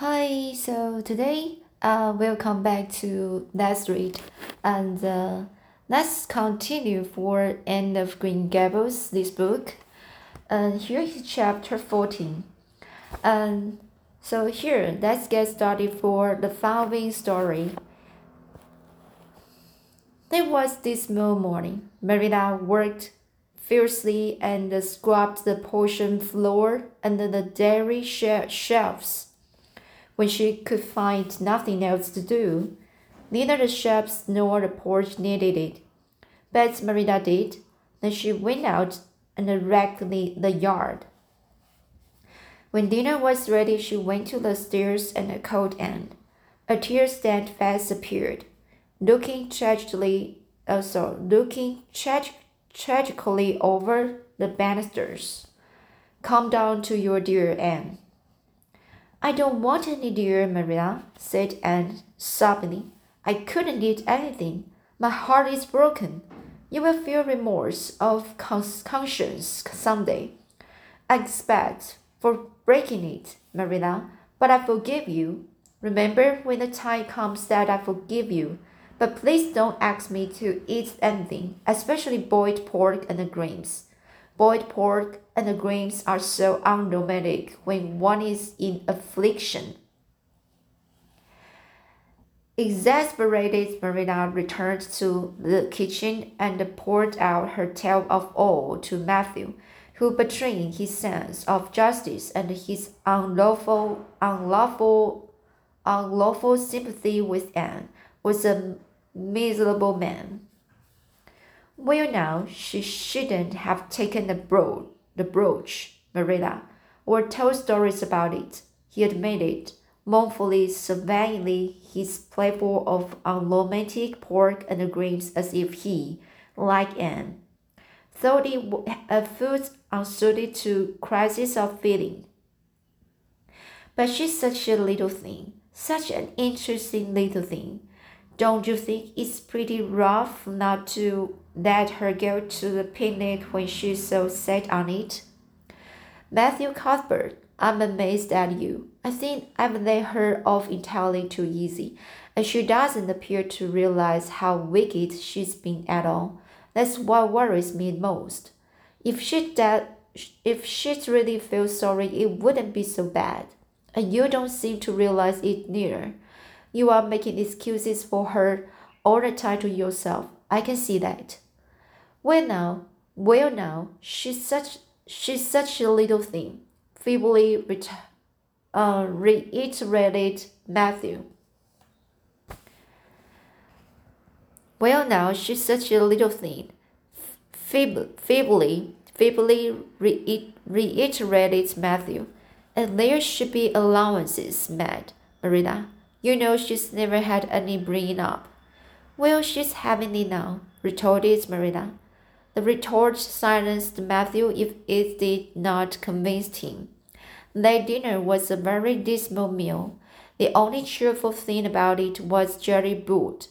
Hi, so today uh, we'll come back to Let's Read and uh, let's continue for Anne of Green Gables, this book. And here is chapter 14. And so here, let's get started for the following story. There was this morning. Merida worked fiercely and scrubbed the portion floor under the dairy shelves when she could find nothing else to do. Neither the shelves nor the porch needed it. But Merida did. Then she went out and wrecked the, yard. When dinner was ready, she went to the stairs and called Anne. A tear stained face appeared, looking tragically, uh, also looking trag- tragically over the banisters. Come down to your dear Anne. I don't want any, dear Maria, said Anne sobbingly. I couldn't eat anything. My heart is broken. You will feel remorse of conscience some day. I expect for breaking it, Marilla, but I forgive you. Remember when the time comes that I forgive you. But please don't ask me to eat anything, especially boiled pork and the greens. Boiled pork and greens are so unromantic when one is in affliction. Exasperated, Marina returned to the kitchen and poured out her tale of woe to Matthew, who, betraying his sense of justice and his unlawful, unlawful, unlawful sympathy with Anne, was a miserable man. Well, now, she shouldn't have taken the, bro- the brooch, Marilla, or told stories about it, he admitted, mournfully surveying his plateful of unromantic pork and greens as if he, like Anne, thought it a food unsuited to crisis of feeling. But she's such a little thing, such an interesting little thing. Don't you think it's pretty rough not to let her go to the picnic when she's so set on it. Matthew Cuthbert, I'm amazed at you. I think I've let her off entirely too easy, and she doesn't appear to realize how wicked she's been at all. That's what worries me most. If she that if she really feels sorry, it wouldn't be so bad. And you don't seem to realize it neither. You are making excuses for her all the time to yourself. I can see that. Well now, well now, she's such she's such a little thing, feebly uh, reiterated Matthew. Well now, she's such a little thing, feebly, feebly, feebly re- reiterated Matthew. And there should be allowances made, Marina. You know she's never had any bringing up. Well, she's having it now, retorted Marina. The retort silenced Matthew if it did not convince him. That dinner was a very dismal meal. The only cheerful thing about it was Jerry Buote,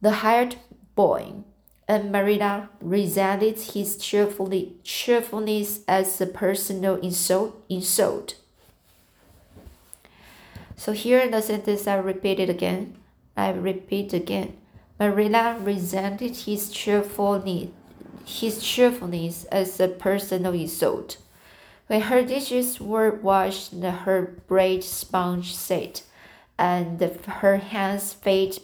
the hired boy, and Marina resented his cheerfully, cheerfulness as a personal insult. insult. So here in the sentence I repeat it again. I repeat again. Marilla resented his cheerfulness, his cheerfulness as a personal insult. When her dishes were washed her braid sponge set, and her hands fade,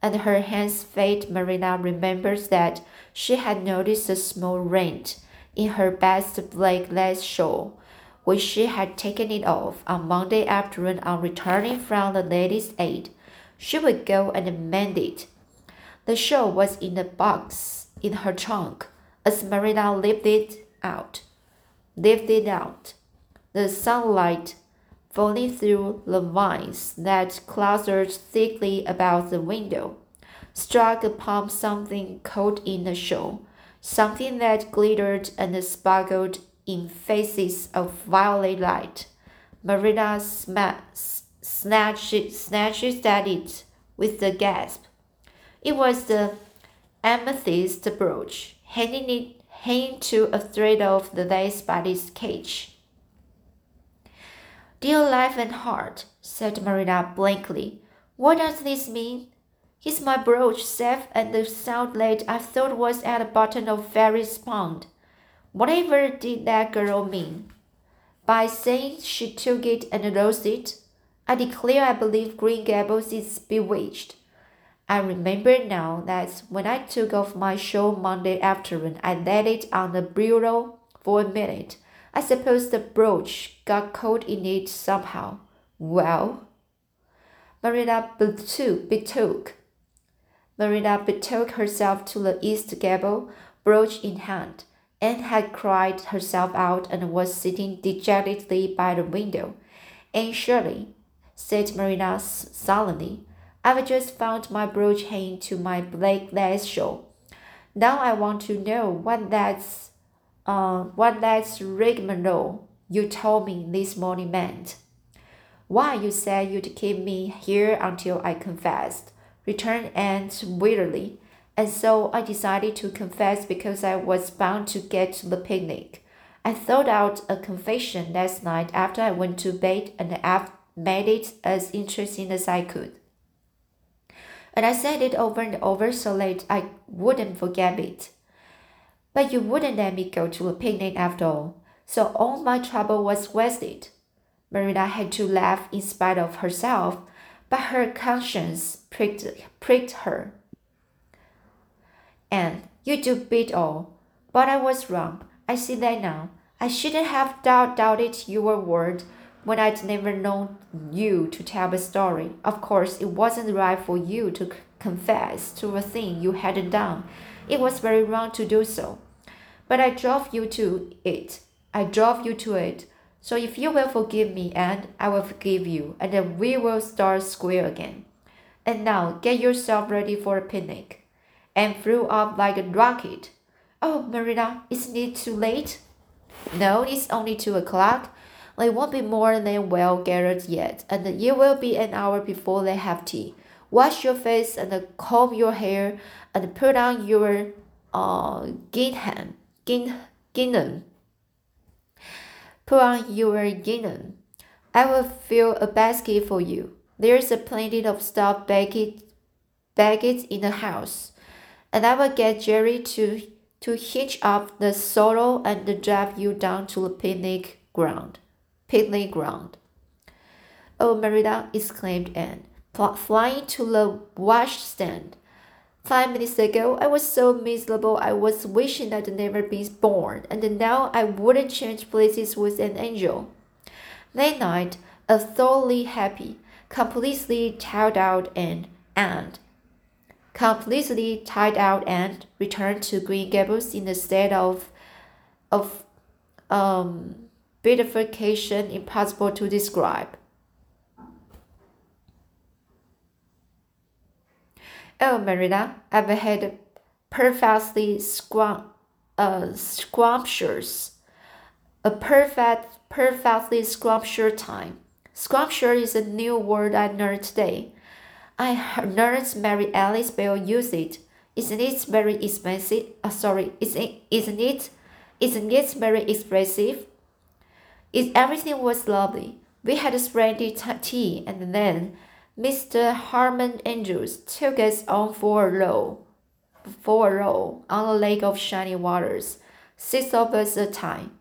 and her hands fade, Marina remembers that she had noticed a small rent in her best black lace shawl, which she had taken it off on Monday afternoon on returning from the ladies' aid. She would go and mend it the show was in the box in her trunk as Marina lifted it out. Lifted out. The sunlight falling through the vines that clustered thickly about the window struck upon something caught in the show, something that glittered and sparkled in faces of violet light. Marina snatched, snatched at it with a gasp. It was the amethyst brooch, hanging it hanging to a thread of the lace body's cage. Dear life and heart, said Marina blankly. What does this mean? He's my brooch, safe and the sound lead I thought was at the bottom of Barry's pond. Whatever did that girl mean? By saying she took it and lost it, I declare I believe Green Gables is bewitched. I remember now that when I took off my shawl Monday afternoon, I laid it on the bureau for a minute. I suppose the brooch got caught in it somehow. Well, Marina betook, betook. Marina betook herself to the east gable, brooch in hand. Anne had cried herself out and was sitting dejectedly by the window. And surely, said Marina solemnly, I've just found my brooch hanging to my black shawl. Now I want to know what that's uh, what that's rigmarole you told me this morning meant. Why, you said you'd keep me here until I confessed, returned Anne wearily, and so I decided to confess because I was bound to get to the picnic. I thought out a confession last night after I went to bed and I made it as interesting as I could. And I said it over and over so that I wouldn't forget it. But you wouldn't let me go to a picnic after all, so all my trouble was wasted. Marina had to laugh in spite of herself, but her conscience pricked, pricked her. And you do beat all. But I was wrong. I see that now. I shouldn't have doubt, doubted your word when I'd never known you to tell a story. Of course, it wasn't right for you to confess to a thing you hadn't done. It was very wrong to do so. But I drove you to it. I drove you to it. So if you will forgive me, and I will forgive you, and then we will start square again. And now get yourself ready for a picnic. And flew up like a rocket. Oh, Marina, isn't it too late? No, it's only two o'clock. They won't be more than well gathered yet, and it will be an hour before they have tea. Wash your face and comb your hair, and put on your uh, gingham, gin, gingham. Put on your gingham. I will fill a basket for you. There's a plenty of stuff baggage, baggage in the house, and I will get Jerry to to hitch up the sorrel and drive you down to the picnic ground. Ground. Oh, Merida! exclaimed Anne, flying to the washstand. Five minutes ago, I was so miserable I was wishing I'd never been born, and now I wouldn't change places with an angel. That night, a thoroughly happy, completely tired out and and completely tired out and returned to Green Gables in a state of of um beatification impossible to describe. Oh, Marina, I've had perfectly scrum, uh, scrumptious, a perfect, perfectly scrumptious time. Scrumptious is a new word I learned today. I Nurse Mary Alice Bell use it. Isn't it very expensive? Uh, sorry, isn't, isn't it? Isn't it very expressive? It, everything was lovely. We had a splendid tea, and then Mr. Harmon Andrews took us on for a row, for a row on a lake of shining waters, six of us at a time,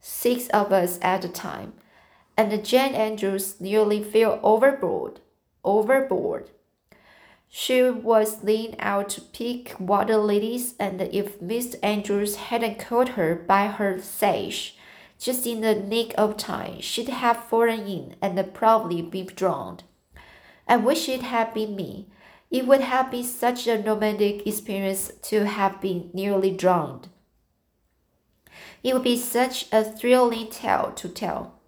six of us at a time, and Jane Andrews nearly fell overboard, overboard. She was leaned out to pick water lilies, and if Mr. Andrews hadn't caught her by her sash, just in the nick of time, she'd have fallen in and probably been drowned. I wish it had been me. It would have been such a romantic experience to have been nearly drowned. It would be such a thrilling tale to tell.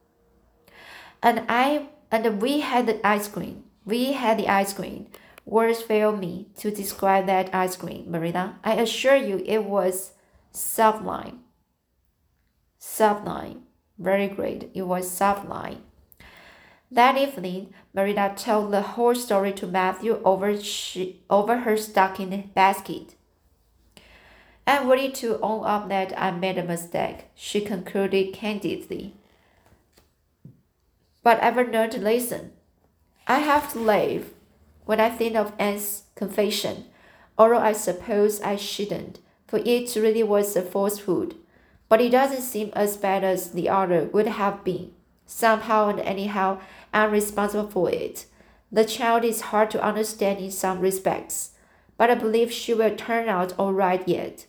And I and we had the ice cream. We had the ice cream. Words fail me to describe that ice cream, Marina. I assure you it was sublime. Sublime. Very great. It was sublime. That evening, Marina told the whole story to Matthew over, she, over her stocking basket. I'm ready to own up that I made a mistake, she concluded candidly. but ever learned a listen. I have to laugh when I think of Anne's confession, although I suppose I shouldn't, for it really was a falsehood. But it doesn't seem as bad as the other would have been. Somehow and anyhow, I'm responsible for it. The child is hard to understand in some respects, but I believe she will turn out all right yet.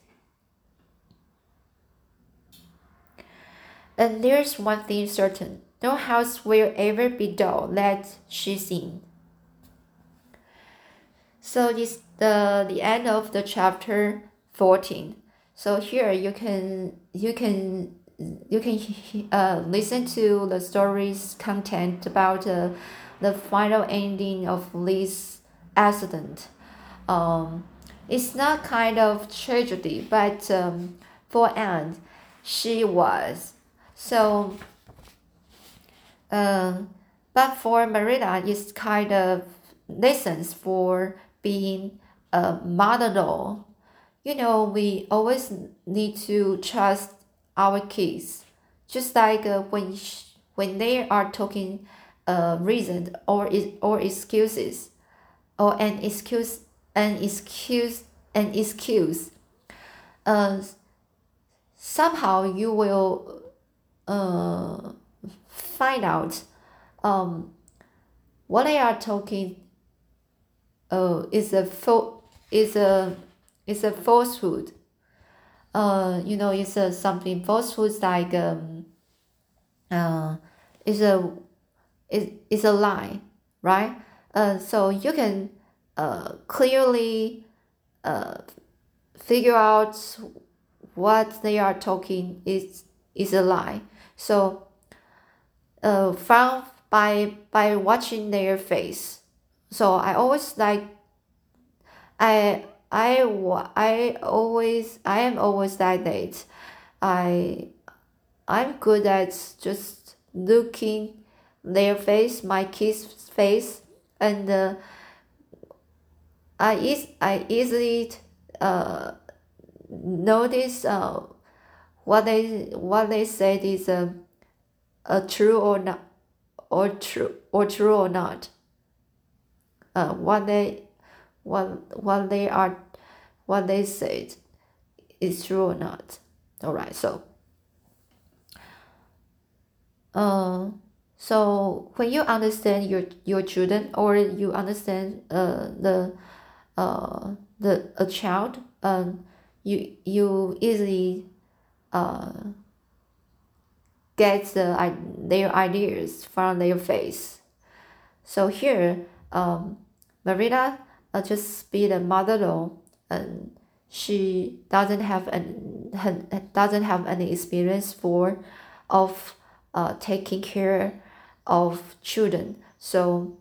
And there's one thing certain no house will ever be dull that she's in. So this the, the end of the chapter 14. So here you can you can you can uh, listen to the story's content about uh, the final ending of this accident. Um, it's not kind of tragedy, but um, for Anne, she was. So, uh, but for Marilla, it's kind of lessons for being a mother-in-law. You know, we always need to trust our kids, just like uh, when when they are talking uh, reason or or excuses, or an excuse an excuse an excuse. Uh, somehow you will uh, find out um, what they are talking uh, is a fo- is a is a falsehood. Uh, you know, it's a something falsehood like um, uh, is a is is a lie, right? Uh, so you can uh clearly uh figure out what they are talking is is a lie. So uh from by by watching their face so I always like I I I always I am always like that. I I'm good at just looking their face, my kid's face, and uh, I is I easily uh notice uh what they what they said is a, uh, a true or not or true or true or not uh, what they what what they are what they said is true or not. All right so uh, so when you understand your your children or you understand uh, the uh, the a child um, you you easily uh, get the, their ideas from their face. So here um, Marina uh, just be the mother-in-law and she doesn't have an doesn't have any experience for of uh, taking care of children. So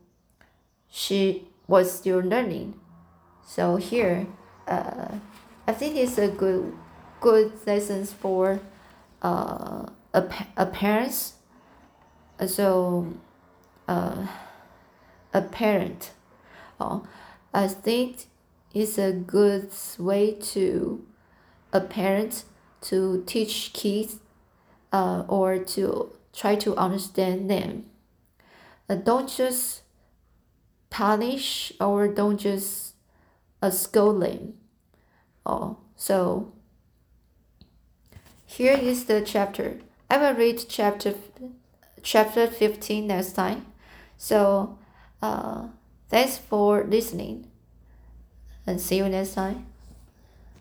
she was still learning. So here uh, I think it's a good good lessons for uh, a, a parents. So uh, a parent. Oh, I think it's a good way to a parent to teach kids uh, or to try to understand them. Uh, don't just punish or don't just uh, scold them. Oh, so here is the chapter. I will read chapter chapter 15 next time. So uh, thanks for listening and see you next time.